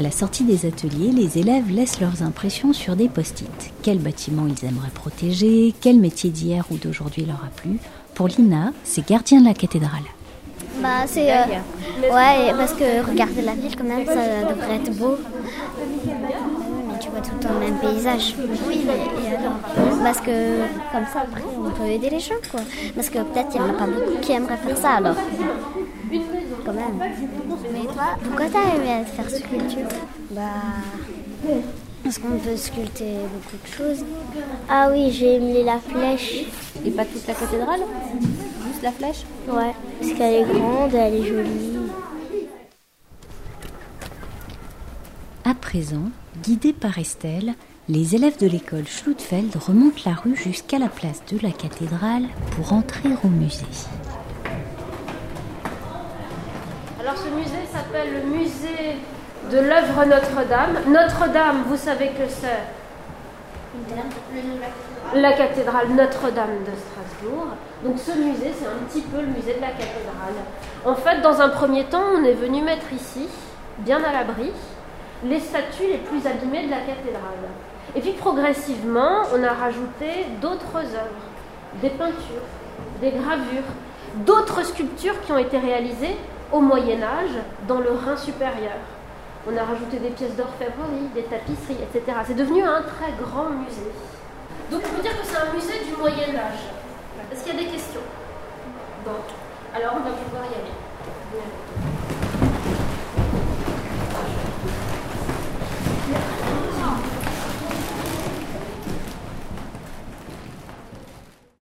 À la sortie des ateliers, les élèves laissent leurs impressions sur des post-it. Quel bâtiment ils aimeraient protéger, quel métier d'hier ou d'aujourd'hui leur a plu. Pour Lina, c'est gardien de la cathédrale. Bah, c'est. euh, ouais, parce que regarder la ville, quand même, ça devrait être beau. Mais tu vois tout le temps le même paysage. Oui, mais Parce que, comme ça, après, on peut aider les gens, quoi. Parce que peut-être il n'y en a pas beaucoup qui aimeraient faire ça, alors. Mais toi, pourquoi t'as aimé faire sculpture Bah. Parce qu'on peut sculpter beaucoup de choses. Ah oui, j'ai aimé la flèche. Et pas toute la cathédrale? Juste la flèche? Ouais, parce qu'elle est grande, elle est jolie. À présent, guidés par Estelle, les élèves de l'école Schlutfeld remontent la rue jusqu'à la place de la cathédrale pour entrer au musée. Alors ce musée s'appelle le musée de l'œuvre Notre-Dame. Notre-Dame, vous savez que c'est la cathédrale Notre-Dame de Strasbourg. Donc ce musée, c'est un petit peu le musée de la cathédrale. En fait, dans un premier temps, on est venu mettre ici, bien à l'abri, les statues les plus abîmées de la cathédrale. Et puis progressivement, on a rajouté d'autres œuvres, des peintures, des gravures, d'autres sculptures qui ont été réalisées au Moyen Âge dans le Rhin supérieur. On a rajouté des pièces d'orfèvrerie, des tapisseries, etc. C'est devenu un très grand musée. Donc on peut dire que c'est un musée du Moyen Âge. Est-ce qu'il y a des questions? Bon, alors on va pouvoir y aller.